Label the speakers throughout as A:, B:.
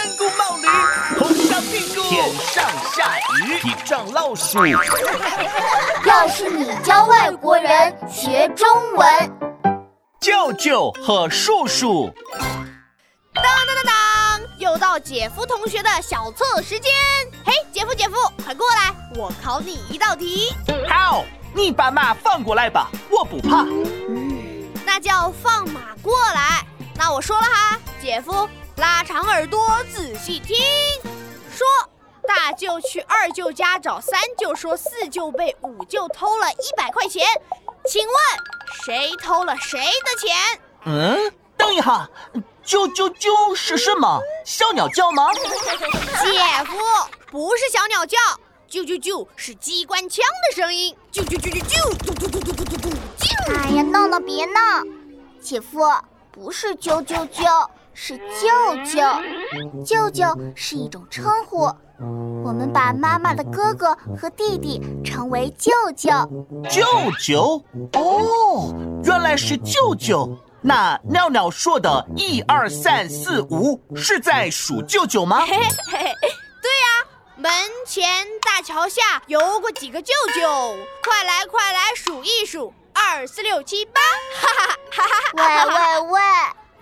A: 三顾冒驴，红烧屁股，天上下雨，地上老鼠。
B: 要是你教外国人学中文，
A: 舅舅和叔叔。
C: 当当当当，又到姐夫同学的小测时间。嘿，姐夫姐夫，快过来，我考你一道题。
A: 好，你把马放过来吧，我不怕。
C: 那叫放马过来。那我说了哈，姐夫，拉长耳朵仔细听。说，大舅去二舅家找三舅，说四舅被五舅偷了一百块钱，请问谁偷了谁的钱？
A: 嗯，等一下，啾啾啾是什么？小鸟叫吗？
C: 姐夫，不是小鸟叫，啾啾啾是机关枪的声音，啾啾啾啾啾，嘟嘟嘟嘟嘟嘟嘟，啾！
B: 哎呀，闹闹别闹，姐夫不是啾啾啾，是舅舅。舅舅是一种称呼，我们把妈妈的哥哥和弟弟称为舅舅。
A: 舅舅？哦，原来是舅舅。那尿尿说的“一二三四五”是在数舅舅吗？
C: 嘿嘿嘿，对呀，门前大桥下游过几个舅舅，快来快来数一数，二四六七八，哈哈哈哈！
B: 喂喂喂，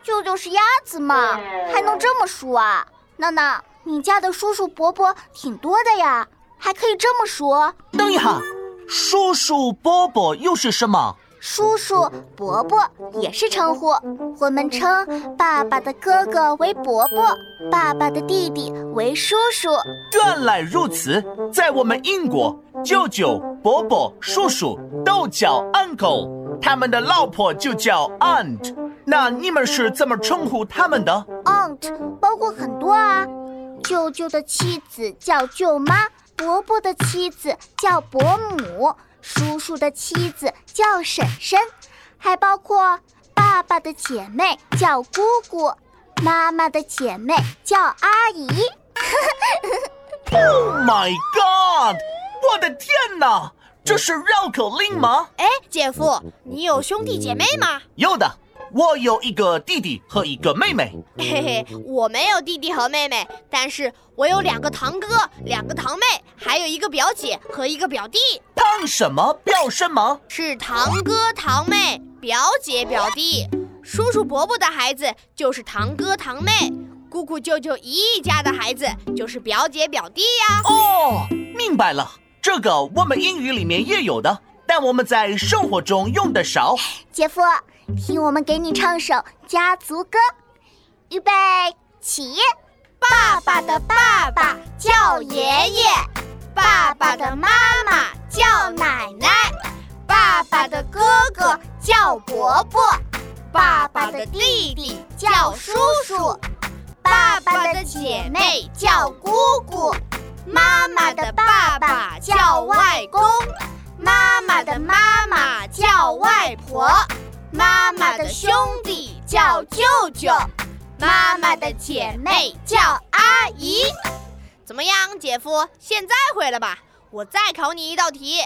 B: 舅舅是鸭子吗？还能这么数啊？娜娜，你家的叔叔伯伯挺多的呀，还可以这么数？
A: 等一下，叔叔伯伯又是什么？
B: 叔叔、伯伯也是称呼，我们称爸爸的哥哥为伯伯，爸爸的弟弟为叔叔。
A: 原来如此，在我们英国，舅舅、伯伯、叔叔都叫 uncle，他们的老婆就叫 aunt。那你们是怎么称呼他们的
B: ？aunt 包括很多啊，舅舅的妻子叫舅妈，伯伯的妻子叫伯母。叔叔的妻子叫婶婶，还包括爸爸的姐妹叫姑姑，妈妈的姐妹叫阿姨。
A: Oh my god！我的天哪，这是绕口令吗？
C: 哎，姐夫，你有兄弟姐妹吗？
A: 有的。我有一个弟弟和一个妹妹，
C: 嘿嘿，我没有弟弟和妹妹，但是我有两个堂哥、两个堂妹，还有一个表姐和一个表弟。
A: 堂什么？表什么？
C: 是堂哥、堂妹、表姐、表弟。叔叔伯伯的孩子就是堂哥、堂妹，姑姑、舅舅姨姨家的孩子就是表姐、表弟呀。
A: 哦，明白了，这个我们英语里面也有的，但我们在生活中用的少。
B: 姐夫。听我们给你唱首家族歌，预备起！
C: 爸爸的爸爸叫爷爷，爸爸的妈妈叫奶奶，爸爸的哥哥叫伯伯，爸爸的弟弟叫叔叔，爸爸的姐妹叫姑姑，妈妈的爸爸叫外公，妈妈的妈妈叫外婆。妈妈的兄弟叫舅舅，妈妈的姐妹叫阿姨。怎么样，姐夫？现在会了吧？我再考你一道题：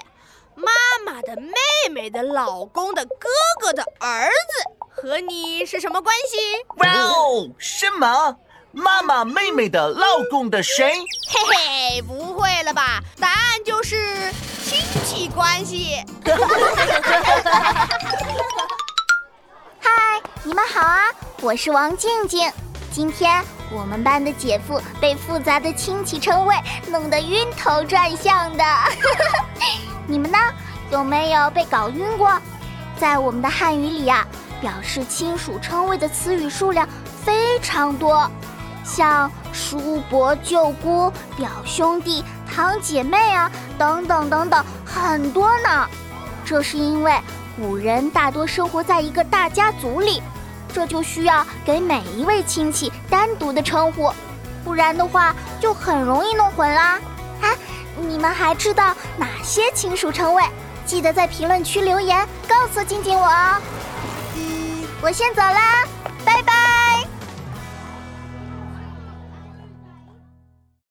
C: 妈妈的妹妹的老公的哥哥的儿子和你是什么关系？
A: 哇哦，什么？妈妈妹妹的老公的谁？
C: 嘿嘿，不会了吧？答案就是亲戚关系。
B: 我是王静静。今天我们班的姐夫被复杂的亲戚称谓弄得晕头转向的。你们呢？有没有被搞晕过？在我们的汉语里啊，表示亲属称谓的词语数量非常多，像叔伯、舅姑、表兄弟、堂姐妹啊，等等等等，很多呢。这是因为古人大多生活在一个大家族里。这就需要给每一位亲戚单独的称呼，不然的话就很容易弄混啦。啊，你们还知道哪些亲属称谓？记得在评论区留言告诉静静我哦。嗯，我先走啦，拜拜。